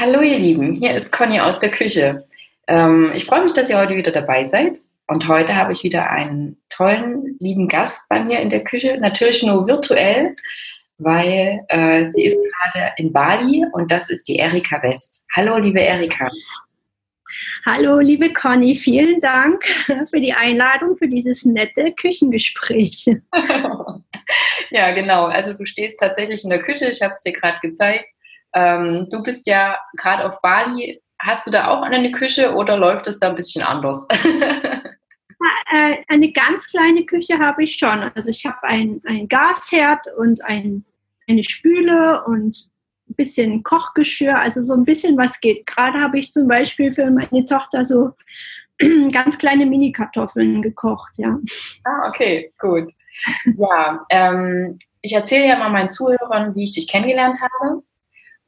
Hallo ihr Lieben, hier ist Conny aus der Küche. Ähm, ich freue mich, dass ihr heute wieder dabei seid. Und heute habe ich wieder einen tollen, lieben Gast bei mir in der Küche. Natürlich nur virtuell, weil äh, sie ist gerade in Bali und das ist die Erika West. Hallo, liebe Erika. Hallo, liebe Conny, vielen Dank für die Einladung für dieses nette Küchengespräch. ja, genau. Also du stehst tatsächlich in der Küche, ich habe es dir gerade gezeigt. Ähm, du bist ja gerade auf Bali. Hast du da auch eine Küche oder läuft es da ein bisschen anders? Äh, eine ganz kleine Küche habe ich schon. Also ich habe ein, ein Gasherd und ein, eine Spüle und ein bisschen Kochgeschirr, also so ein bisschen was geht. Gerade habe ich zum Beispiel für meine Tochter so ganz kleine Mini-Kartoffeln gekocht, ja. Ah, okay, gut. Ja, ähm, ich erzähle ja mal meinen Zuhörern, wie ich dich kennengelernt habe.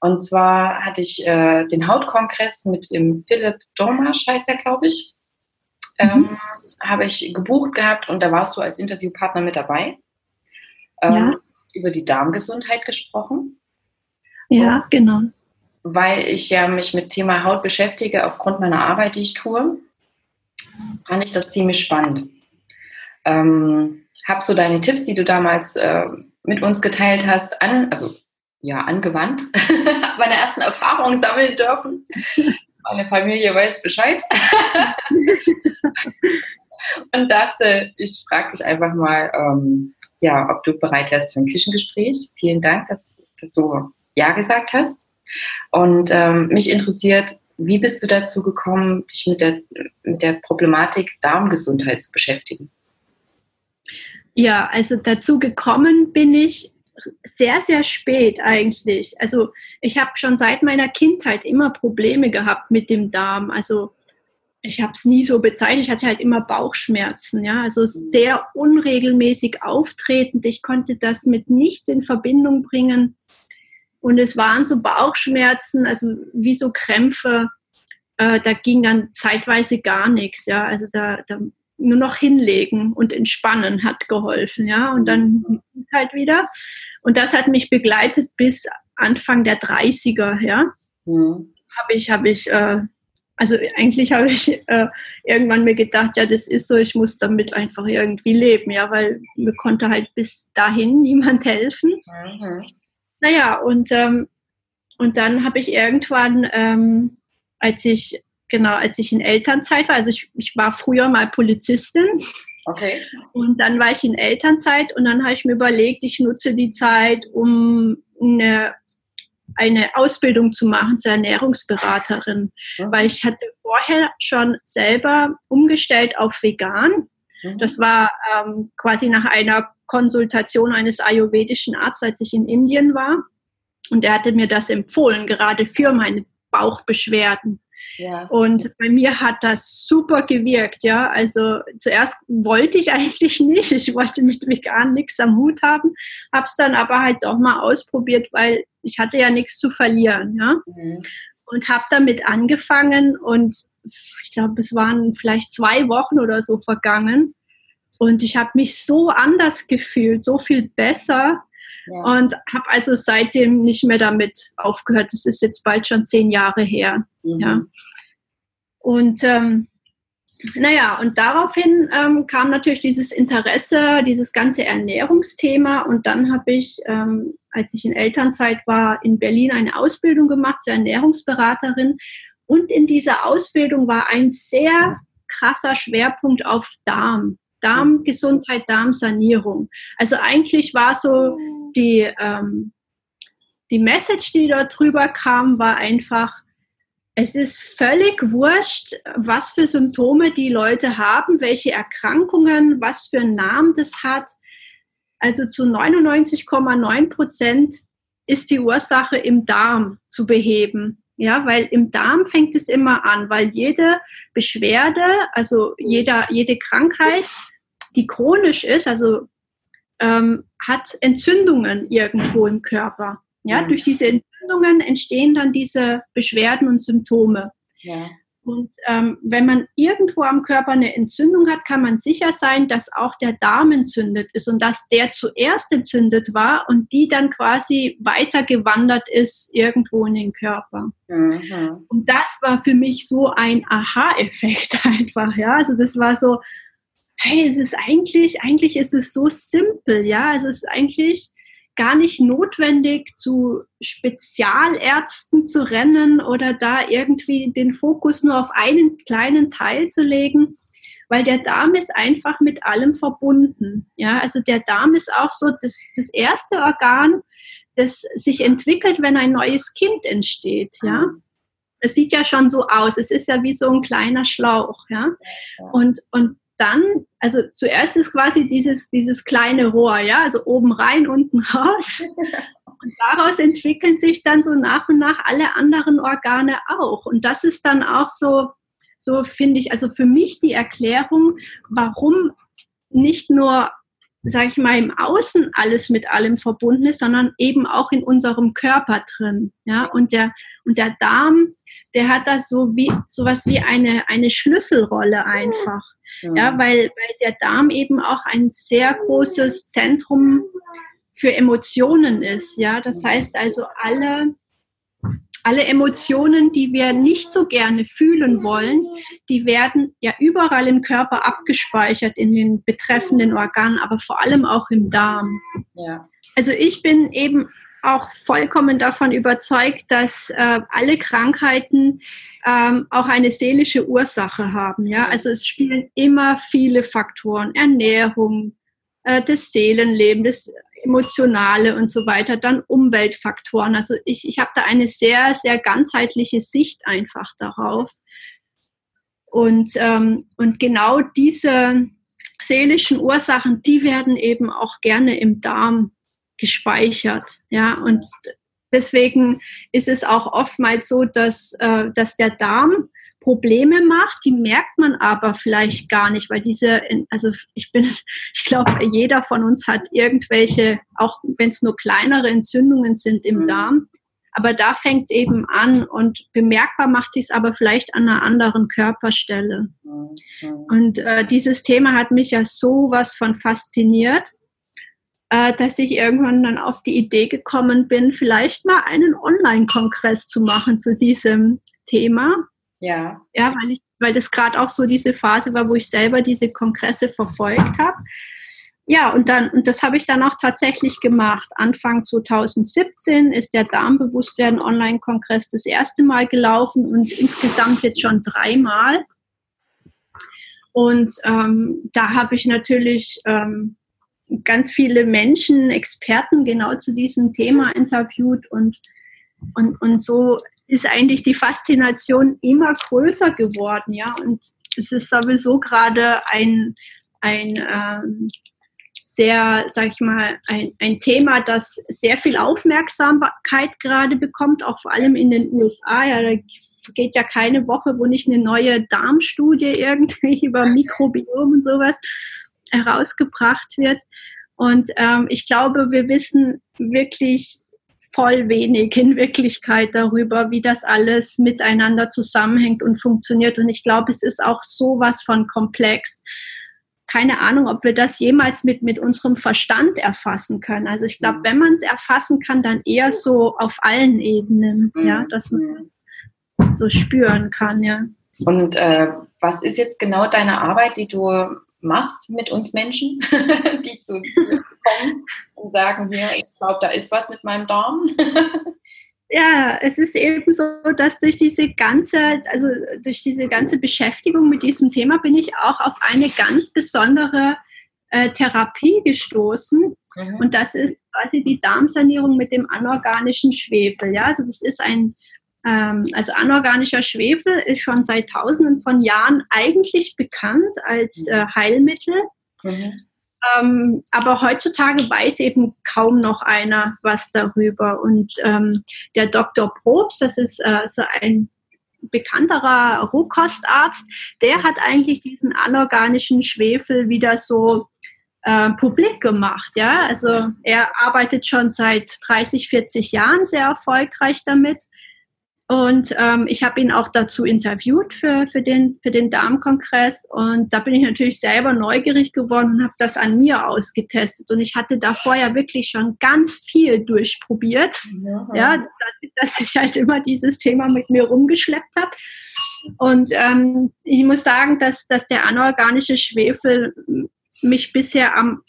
Und zwar hatte ich äh, den Hautkongress mit dem Philipp Dormasch, heißt er, glaube ich. Mhm. Ähm, habe ich gebucht gehabt und da warst du als Interviewpartner mit dabei. Ähm, ja. Über die Darmgesundheit gesprochen. Ja, und genau. Weil ich ja mich mit Thema Haut beschäftige aufgrund meiner Arbeit, die ich tue, fand ich das ziemlich spannend. Ähm, hab so deine Tipps, die du damals äh, mit uns geteilt hast, an, also ja, angewandt, meine ersten Erfahrungen sammeln dürfen. Meine Familie weiß Bescheid. und dachte, ich frage dich einfach mal, ähm, ja, ob du bereit wärst für ein Küchengespräch. Vielen Dank, dass, dass du Ja gesagt hast. Und ähm, mich interessiert, wie bist du dazu gekommen, dich mit der, mit der Problematik Darmgesundheit zu beschäftigen? Ja, also dazu gekommen bin ich sehr, sehr spät eigentlich. Also ich habe schon seit meiner Kindheit immer Probleme gehabt mit dem Darm. Also ich habe es nie so bezeichnet, ich hatte halt immer Bauchschmerzen, ja, also sehr unregelmäßig auftretend. Ich konnte das mit nichts in Verbindung bringen. Und es waren so Bauchschmerzen, also wie so Krämpfe. Äh, da ging dann zeitweise gar nichts, ja. Also da, da nur noch hinlegen und entspannen hat geholfen, ja, und dann halt wieder. Und das hat mich begleitet bis Anfang der 30er, ja. Mhm. Habe ich, habe ich, äh, also eigentlich habe ich äh, irgendwann mir gedacht, ja, das ist so, ich muss damit einfach irgendwie leben, ja, weil mir konnte halt bis dahin niemand helfen. Mhm. Naja, und, ähm, und dann habe ich irgendwann, ähm, als ich genau, als ich in Elternzeit war. Also ich, ich war früher mal Polizistin. Okay. Und dann war ich in Elternzeit und dann habe ich mir überlegt, ich nutze die Zeit, um eine, eine Ausbildung zu machen zur Ernährungsberaterin. Mhm. Weil ich hatte vorher schon selber umgestellt auf vegan. Mhm. Das war ähm, quasi nach einer Konsultation eines ayurvedischen Arztes, als ich in Indien war. Und er hatte mir das empfohlen, gerade für meine Bauchbeschwerden. Ja. Und bei mir hat das super gewirkt, ja. Also zuerst wollte ich eigentlich nicht, ich wollte mit vegan nichts am Hut haben, habe es dann aber halt auch mal ausprobiert, weil ich hatte ja nichts zu verlieren, ja. Mhm. Und habe damit angefangen und ich glaube, es waren vielleicht zwei Wochen oder so vergangen. Und ich habe mich so anders gefühlt, so viel besser. Ja. Und habe also seitdem nicht mehr damit aufgehört. Das ist jetzt bald schon zehn Jahre her. Mhm. Ja. Und ähm, naja, und daraufhin ähm, kam natürlich dieses Interesse, dieses ganze Ernährungsthema. Und dann habe ich, ähm, als ich in Elternzeit war, in Berlin eine Ausbildung gemacht zur Ernährungsberaterin. Und in dieser Ausbildung war ein sehr krasser Schwerpunkt auf Darm. Darmgesundheit, Darmsanierung. Also eigentlich war so die, ähm, die Message, die dort drüber kam, war einfach, es ist völlig wurscht, was für Symptome die Leute haben, welche Erkrankungen, was für einen Namen das hat. Also zu 99,9 Prozent ist die Ursache im Darm zu beheben. Ja, weil im Darm fängt es immer an, weil jede Beschwerde, also jeder, jede Krankheit, die chronisch ist, also ähm, hat Entzündungen irgendwo im Körper. Ja, mhm. durch diese Entzündungen entstehen dann diese Beschwerden und Symptome. Ja. Und ähm, wenn man irgendwo am Körper eine Entzündung hat, kann man sicher sein, dass auch der Darm entzündet ist und dass der zuerst entzündet war und die dann quasi weitergewandert ist irgendwo in den Körper. Mhm. Und das war für mich so ein Aha-Effekt einfach, ja. Also das war so, hey, es ist eigentlich, eigentlich ist es so simpel, ja. Es ist eigentlich gar nicht notwendig, zu Spezialärzten zu rennen oder da irgendwie den Fokus nur auf einen kleinen Teil zu legen, weil der Darm ist einfach mit allem verbunden. Ja, also der Darm ist auch so das, das erste Organ, das sich entwickelt, wenn ein neues Kind entsteht. Ja, es sieht ja schon so aus. Es ist ja wie so ein kleiner Schlauch. Ja, und, und dann, also zuerst ist quasi dieses, dieses kleine Rohr, ja, also oben rein, unten raus. Und daraus entwickeln sich dann so nach und nach alle anderen Organe auch. Und das ist dann auch so, so finde ich, also für mich die Erklärung, warum nicht nur, sage ich mal, im Außen alles mit allem verbunden ist, sondern eben auch in unserem Körper drin. Ja, und der, und der Darm, der hat da so wie, sowas wie eine, eine Schlüsselrolle einfach. Ja, weil, weil der Darm eben auch ein sehr großes Zentrum für Emotionen ist. Ja, das heißt also alle, alle Emotionen, die wir nicht so gerne fühlen wollen, die werden ja überall im Körper abgespeichert in den betreffenden Organen, aber vor allem auch im Darm. Ja. Also ich bin eben auch vollkommen davon überzeugt, dass äh, alle Krankheiten ähm, auch eine seelische Ursache haben. Ja? Also es spielen immer viele Faktoren, Ernährung, äh, das Seelenleben, das Emotionale und so weiter, dann Umweltfaktoren. Also ich, ich habe da eine sehr, sehr ganzheitliche Sicht einfach darauf. Und, ähm, und genau diese seelischen Ursachen, die werden eben auch gerne im Darm gespeichert. Ja, und deswegen ist es auch oftmals so, dass, äh, dass der Darm Probleme macht, die merkt man aber vielleicht gar nicht, weil diese, also ich bin, ich glaube, jeder von uns hat irgendwelche, auch wenn es nur kleinere Entzündungen sind im mhm. Darm, aber da fängt es eben an und bemerkbar macht sich es aber vielleicht an einer anderen Körperstelle. Mhm. Und äh, dieses Thema hat mich ja sowas von fasziniert äh, dass ich irgendwann dann auf die Idee gekommen bin, vielleicht mal einen Online-Kongress zu machen zu diesem Thema. Ja. Ja, weil ich, weil das gerade auch so diese Phase war, wo ich selber diese Kongresse verfolgt habe. Ja, und dann, und das habe ich dann auch tatsächlich gemacht. Anfang 2017 ist der Darmbewusstwerden Online-Kongress das erste Mal gelaufen und insgesamt jetzt schon dreimal. Und ähm, da habe ich natürlich ähm, ganz viele Menschen, Experten genau zu diesem Thema interviewt und, und, und so ist eigentlich die Faszination immer größer geworden, ja. Und es ist sowieso gerade ein, ein ähm, sehr, sag ich mal, ein, ein Thema, das sehr viel Aufmerksamkeit gerade bekommt, auch vor allem in den USA. Ja, da geht ja keine Woche, wo nicht eine neue Darmstudie irgendwie über Mikrobiom und sowas herausgebracht wird. Und ähm, ich glaube, wir wissen wirklich voll wenig in Wirklichkeit darüber, wie das alles miteinander zusammenhängt und funktioniert. Und ich glaube, es ist auch sowas von komplex. Keine Ahnung, ob wir das jemals mit, mit unserem Verstand erfassen können. Also ich glaube, wenn man es erfassen kann, dann eher so auf allen Ebenen, ja, dass man es so spüren kann, ja. Und äh, was ist jetzt genau deine Arbeit, die du machst mit uns Menschen, die zu dir kommen und sagen, hier, ich glaube, da ist was mit meinem Darm. ja, es ist eben so, dass durch diese ganze, also durch diese ganze Beschäftigung mit diesem Thema bin ich auch auf eine ganz besondere äh, Therapie gestoßen. Mhm. Und das ist quasi die Darmsanierung mit dem anorganischen Schwefel. Ja, also das ist ein also anorganischer Schwefel ist schon seit Tausenden von Jahren eigentlich bekannt als äh, Heilmittel. Mhm. Ähm, aber heutzutage weiß eben kaum noch einer was darüber. Und ähm, der Dr. Probst, das ist äh, so ein bekannterer Rohkostarzt, der hat eigentlich diesen anorganischen Schwefel wieder so äh, publik gemacht. Ja? Also er arbeitet schon seit 30, 40 Jahren sehr erfolgreich damit Und ähm, ich habe ihn auch dazu interviewt für, für, den, für den Darmkongress. Und da bin ich natürlich selber neugierig geworden und habe das an mir ausgetestet. Und ich hatte davor ja wirklich schon ganz viel durchprobiert. Ja, ja dass ich halt immer dieses Thema mit mir rumgeschleppt habe. Und ähm, ich muss sagen, dass, dass der anorganische Schwefel mich bisher am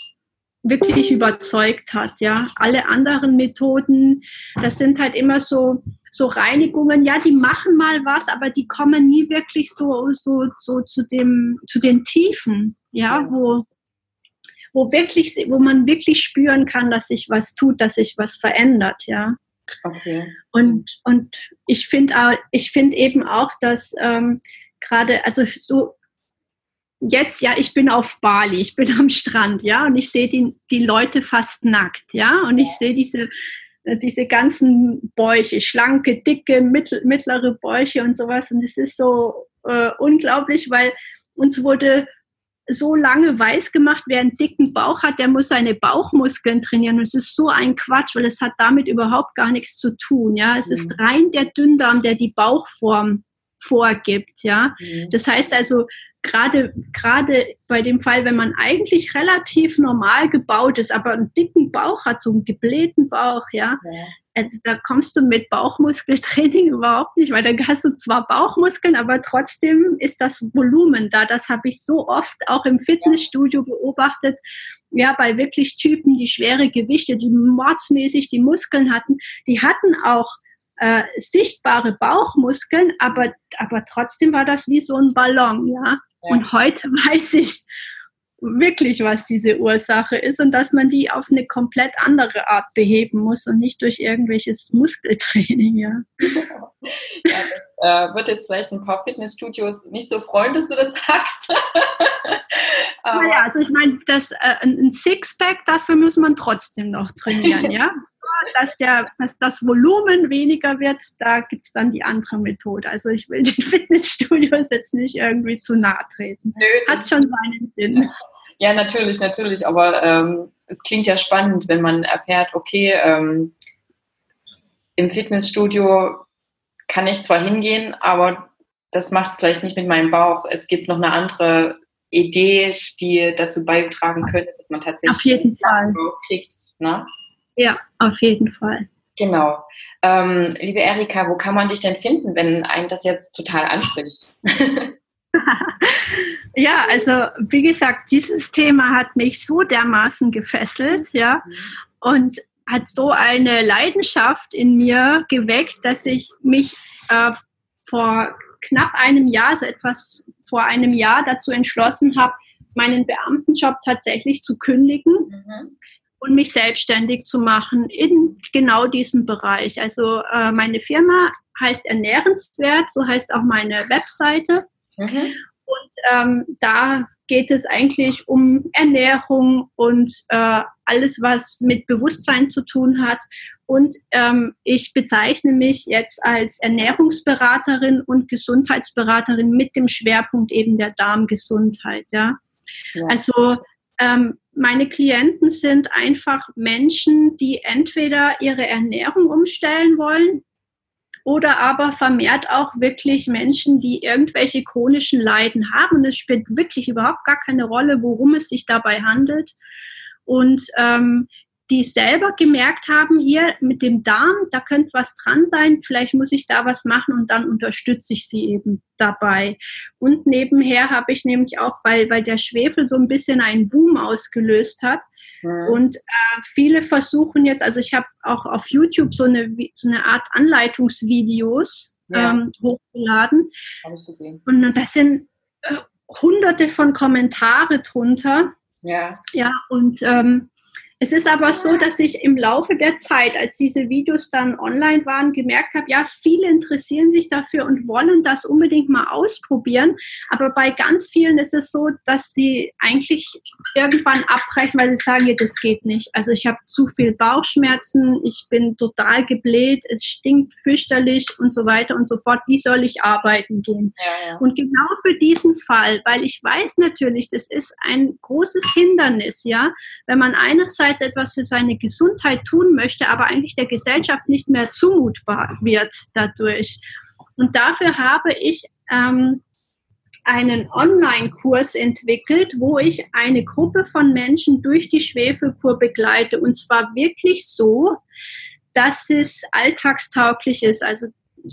wirklich überzeugt hat. Ja, alle anderen Methoden, das sind halt immer so so Reinigungen. Ja, die machen mal was, aber die kommen nie wirklich so so so zu dem zu den Tiefen. Ja, wo wo wirklich wo man wirklich spüren kann, dass sich was tut, dass sich was verändert. Ja. Okay. Und und ich finde ich finde eben auch, dass ähm, gerade also so jetzt, ja, ich bin auf Bali, ich bin am Strand, ja, und ich sehe die, die Leute fast nackt, ja, und ich sehe diese, diese ganzen Bäuche, schlanke, dicke, mittel, mittlere Bäuche und sowas. Und es ist so äh, unglaublich, weil uns wurde so lange weiß gemacht, wer einen dicken Bauch hat, der muss seine Bauchmuskeln trainieren. Und es ist so ein Quatsch, weil es hat damit überhaupt gar nichts zu tun. Ja, es mhm. ist rein der Dünndarm, der die Bauchform vorgibt. Ja, mhm. das heißt also, gerade, gerade bei dem Fall, wenn man eigentlich relativ normal gebaut ist, aber einen dicken Bauch hat, so einen geblähten Bauch, ja, ja. Also da kommst du mit Bauchmuskeltraining überhaupt nicht, weil dann hast du zwar Bauchmuskeln, aber trotzdem ist das Volumen da. Das habe ich so oft auch im Fitnessstudio beobachtet. Ja, bei wirklich Typen, die schwere Gewichte, die mordsmäßig die Muskeln hatten, die hatten auch äh, sichtbare Bauchmuskeln, aber, aber trotzdem war das wie so ein Ballon, ja. Und heute weiß ich wirklich, was diese Ursache ist und dass man die auf eine komplett andere Art beheben muss und nicht durch irgendwelches Muskeltraining. Ja, ja das äh, wird jetzt vielleicht ein paar Fitnessstudios nicht so freuen, dass du das sagst. naja, also ich meine, das, äh, ein Sixpack, dafür muss man trotzdem noch trainieren, ja dass, der, dass das Volumen weniger wird, da gibt es dann die andere Methode. Also ich will den Fitnessstudios jetzt nicht irgendwie zu nahe treten. Nö, Hat schon seinen Sinn. Ja, natürlich, natürlich. Aber ähm, es klingt ja spannend, wenn man erfährt, okay, ähm, im Fitnessstudio kann ich zwar hingehen, aber das macht es vielleicht nicht mit meinem Bauch. Es gibt noch eine andere Idee, die dazu beitragen könnte, dass man tatsächlich Auf jeden Fall. kriegt. Ne? Ja, auf jeden Fall. Genau. Ähm, liebe Erika, wo kann man dich denn finden, wenn einen das jetzt total anspricht? ja, also wie gesagt, dieses Thema hat mich so dermaßen gefesselt, ja, und hat so eine Leidenschaft in mir geweckt, dass ich mich äh, vor knapp einem Jahr, so etwas vor einem Jahr dazu entschlossen habe, meinen Beamtenjob tatsächlich zu kündigen. Mhm und mich selbstständig zu machen in genau diesem Bereich. Also äh, meine Firma heißt Ernährenswert, so heißt auch meine Webseite. Mhm. Und ähm, da geht es eigentlich um Ernährung und äh, alles, was mit Bewusstsein zu tun hat. Und ähm, ich bezeichne mich jetzt als Ernährungsberaterin und Gesundheitsberaterin mit dem Schwerpunkt eben der Darmgesundheit. Ja, ja. also ähm, meine Klienten sind einfach Menschen, die entweder ihre Ernährung umstellen wollen oder aber vermehrt auch wirklich Menschen, die irgendwelche chronischen Leiden haben. Und es spielt wirklich überhaupt gar keine Rolle, worum es sich dabei handelt. Und ähm, die selber gemerkt haben, hier mit dem Darm, da könnte was dran sein, vielleicht muss ich da was machen und dann unterstütze ich sie eben dabei. Und nebenher habe ich nämlich auch, weil, weil der Schwefel so ein bisschen einen Boom ausgelöst hat, mhm. und äh, viele versuchen jetzt, also ich habe auch auf YouTube so eine, so eine Art Anleitungsvideos ja. ähm, hochgeladen. Habe ich gesehen. Und da sind äh, hunderte von Kommentare drunter. Ja. Ja, und ähm, es ist aber so, dass ich im Laufe der Zeit, als diese Videos dann online waren, gemerkt habe, ja, viele interessieren sich dafür und wollen das unbedingt mal ausprobieren. Aber bei ganz vielen ist es so, dass sie eigentlich irgendwann abbrechen, weil sie sagen, ja, das geht nicht. Also ich habe zu viel Bauchschmerzen, ich bin total gebläht, es stinkt fürchterlich und so weiter und so fort. Wie soll ich arbeiten gehen? Ja, ja. Und genau für diesen Fall, weil ich weiß natürlich, das ist ein großes Hindernis, ja, wenn man einerseits einerseits etwas für seine Gesundheit tun möchte, aber eigentlich der Gesellschaft nicht mehr zumutbar wird dadurch. Und dafür habe ich ähm, einen Online-Kurs entwickelt, wo ich eine Gruppe von Menschen durch die Schwefelkur begleite. Und zwar wirklich so, dass es alltagstauglich ist. Also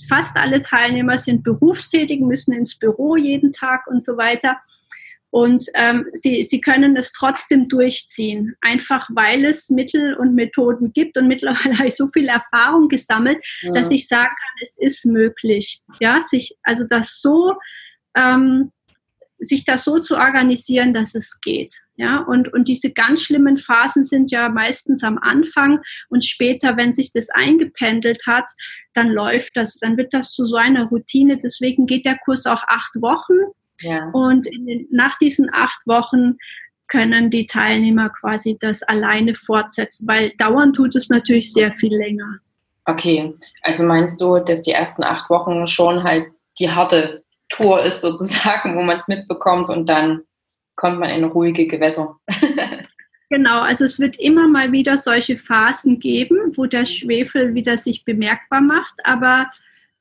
fast alle Teilnehmer sind berufstätig, müssen ins Büro jeden Tag und so weiter. Und ähm, sie, sie können es trotzdem durchziehen, einfach weil es Mittel und Methoden gibt. Und mittlerweile habe ich so viel Erfahrung gesammelt, ja. dass ich sagen kann, es ist möglich. Ja, sich, also das so, ähm, sich das so zu organisieren, dass es geht. Ja, und, und diese ganz schlimmen Phasen sind ja meistens am Anfang und später, wenn sich das eingependelt hat, dann läuft das, dann wird das zu so einer Routine. Deswegen geht der Kurs auch acht Wochen ja. Und den, nach diesen acht Wochen können die Teilnehmer quasi das alleine fortsetzen, weil dauern tut es natürlich sehr viel länger. Okay, also meinst du, dass die ersten acht Wochen schon halt die harte Tour ist sozusagen, wo man es mitbekommt und dann kommt man in ruhige Gewässer. genau, also es wird immer mal wieder solche Phasen geben, wo der Schwefel wieder sich bemerkbar macht, aber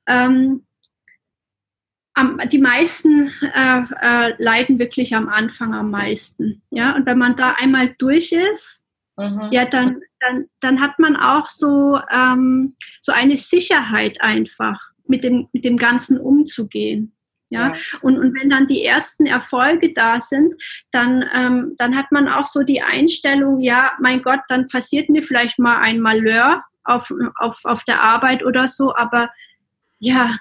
ähm, die meisten äh, äh, leiden wirklich am Anfang am meisten. Ja, und wenn man da einmal durch ist, mhm. ja, dann, dann, dann hat man auch so, ähm, so eine Sicherheit einfach, mit dem, mit dem Ganzen umzugehen. Ja, ja. Und, und wenn dann die ersten Erfolge da sind, dann, ähm, dann hat man auch so die Einstellung, ja, mein Gott, dann passiert mir vielleicht mal ein Malheur auf, auf, auf der Arbeit oder so, aber ja,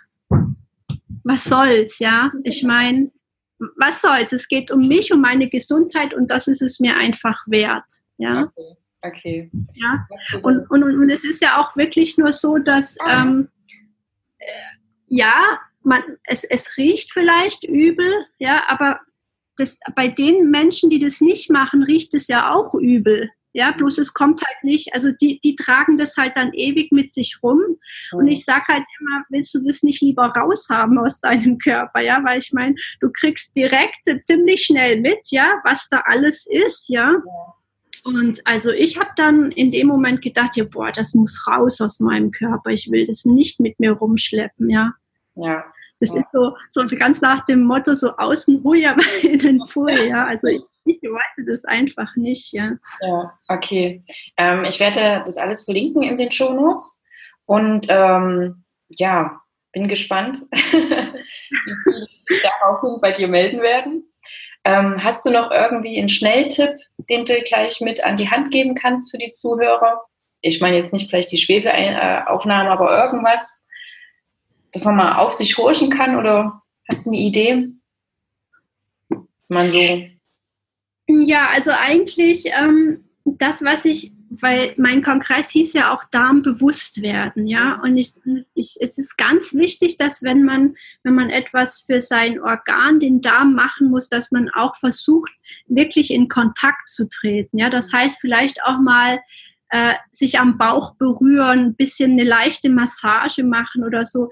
was soll's, ja? Ich meine, was soll's? Es geht um mich, um meine Gesundheit und das ist es mir einfach wert, ja? Okay. okay. Ja, und, und, und es ist ja auch wirklich nur so, dass, ähm, äh, ja, man, es, es riecht vielleicht übel, ja, aber das, bei den Menschen, die das nicht machen, riecht es ja auch übel. Ja, bloß es kommt halt nicht, also die, die tragen das halt dann ewig mit sich rum. Und ich sage halt immer, willst du das nicht lieber raushaben aus deinem Körper? Ja, weil ich meine, du kriegst direkt ziemlich schnell mit, ja, was da alles ist, ja. Und also ich habe dann in dem Moment gedacht, ja, boah, das muss raus aus meinem Körper. Ich will das nicht mit mir rumschleppen, ja. Ja. Das ja. ist so, so ganz nach dem Motto, so außen ruhig, aber innen voll, ja. Also ich ich wollte das einfach nicht, ja. Ja, okay. Ähm, ich werde das alles verlinken in den Show Notes und ähm, ja, bin gespannt, wie viele daraufhin bei dir melden werden. Ähm, hast du noch irgendwie einen Schnelltipp, den du gleich mit an die Hand geben kannst für die Zuhörer? Ich meine jetzt nicht vielleicht die Schwefelaufnahmen, aber irgendwas, dass man mal auf sich horchen kann oder hast du eine Idee? Man so ja, also eigentlich ähm, das, was ich, weil mein Kongress hieß ja auch Darm bewusst werden, ja, und ich, ich, es ist ganz wichtig, dass wenn man, wenn man etwas für sein Organ, den Darm machen muss, dass man auch versucht, wirklich in Kontakt zu treten, ja, das heißt vielleicht auch mal äh, sich am Bauch berühren, ein bisschen eine leichte Massage machen oder so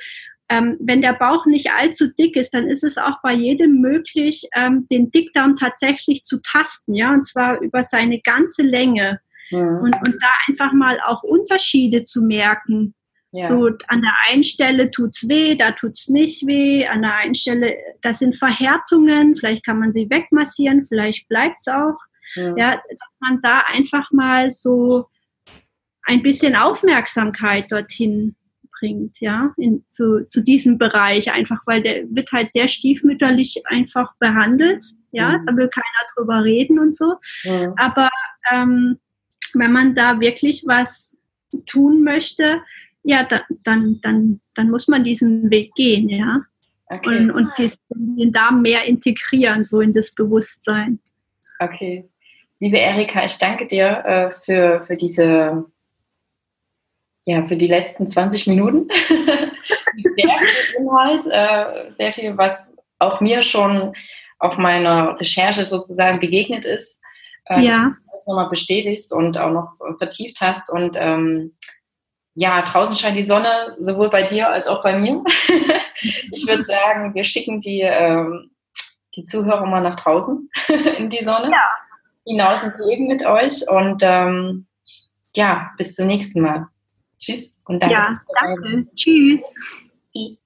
ähm, wenn der Bauch nicht allzu dick ist, dann ist es auch bei jedem möglich, ähm, den Dickdarm tatsächlich zu tasten, ja, und zwar über seine ganze Länge. Mhm. Und, und da einfach mal auch Unterschiede zu merken. Ja. So an der einen Stelle tut's weh, da tut's nicht weh. An der einen Stelle, das sind Verhärtungen. Vielleicht kann man sie wegmassieren, vielleicht bleibt's auch. Mhm. Ja, dass man da einfach mal so ein bisschen Aufmerksamkeit dorthin bringt, ja, in, zu, zu diesem Bereich, einfach weil der wird halt sehr stiefmütterlich einfach behandelt, ja, mhm. da will keiner drüber reden und so. Mhm. Aber ähm, wenn man da wirklich was tun möchte, ja, da, dann, dann, dann muss man diesen Weg gehen, ja. Okay. Und, und den Darm mehr integrieren, so in das Bewusstsein. Okay. Liebe Erika, ich danke dir äh, für, für diese ja, für die letzten 20 Minuten. sehr viel Inhalt, äh, sehr viel, was auch mir schon auf meiner Recherche sozusagen begegnet ist. Äh, ja. Dass du nochmal bestätigst und auch noch vertieft hast. Und ähm, ja, draußen scheint die Sonne, sowohl bei dir als auch bei mir. ich würde sagen, wir schicken die, ähm, die Zuhörer mal nach draußen in die Sonne. Ja. hinaus ins Leben mit euch und ähm, ja, bis zum nächsten Mal. Tschüss und danke. Ja, danke. Tschüss. Tschüss.